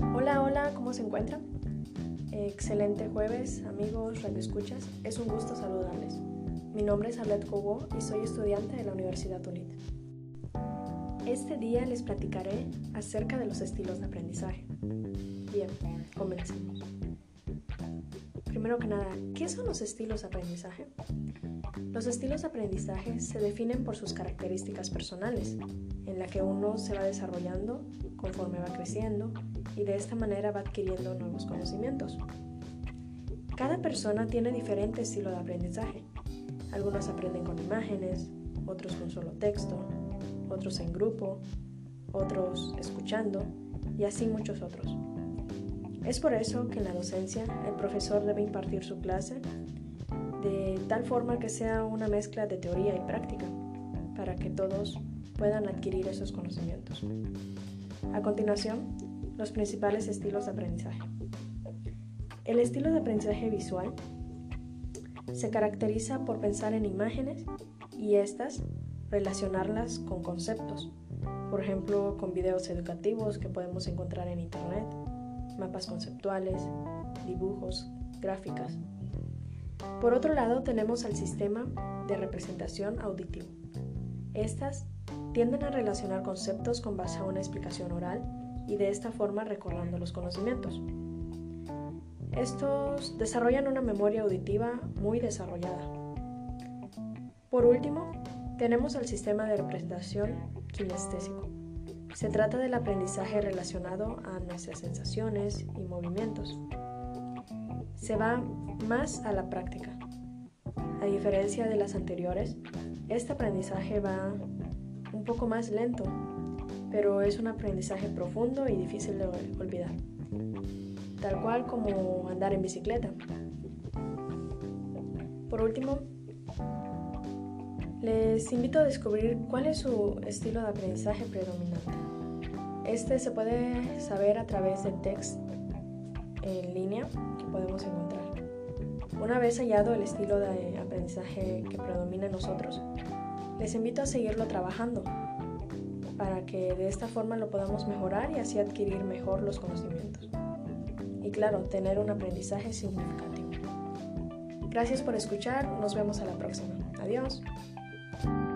Hola, hola, ¿cómo se encuentran? Excelente jueves, amigos, radioescuchas. Es un gusto saludarles. Mi nombre es Arlet Cobo y soy estudiante de la Universidad UNIT. Este día les platicaré acerca de los estilos de aprendizaje. Bien, comencemos. Primero que nada, ¿qué son los estilos de aprendizaje? Los estilos de aprendizaje se definen por sus características personales, en la que uno se va desarrollando conforme va creciendo y de esta manera va adquiriendo nuevos conocimientos. Cada persona tiene diferente estilo de aprendizaje. Algunos aprenden con imágenes, otros con solo texto, otros en grupo, otros escuchando y así muchos otros. Es por eso que en la docencia el profesor debe impartir su clase de tal forma que sea una mezcla de teoría y práctica, para que todos puedan adquirir esos conocimientos. A continuación, los principales estilos de aprendizaje. El estilo de aprendizaje visual se caracteriza por pensar en imágenes y estas relacionarlas con conceptos, por ejemplo, con videos educativos que podemos encontrar en Internet, mapas conceptuales, dibujos, gráficas. Por otro lado, tenemos al sistema de representación auditivo. Estas tienden a relacionar conceptos con base a una explicación oral y de esta forma recordando los conocimientos. Estos desarrollan una memoria auditiva muy desarrollada. Por último, tenemos el sistema de representación kinestésico. Se trata del aprendizaje relacionado a nuestras sensaciones y movimientos. Se va más a la práctica. A diferencia de las anteriores, este aprendizaje va un poco más lento, pero es un aprendizaje profundo y difícil de olvidar, tal cual como andar en bicicleta. Por último, les invito a descubrir cuál es su estilo de aprendizaje predominante. Este se puede saber a través del texto en línea que podemos encontrar. Una vez hallado el estilo de aprendizaje que predomina en nosotros, les invito a seguirlo trabajando para que de esta forma lo podamos mejorar y así adquirir mejor los conocimientos. Y claro, tener un aprendizaje significativo. Gracias por escuchar, nos vemos a la próxima. Adiós. thank you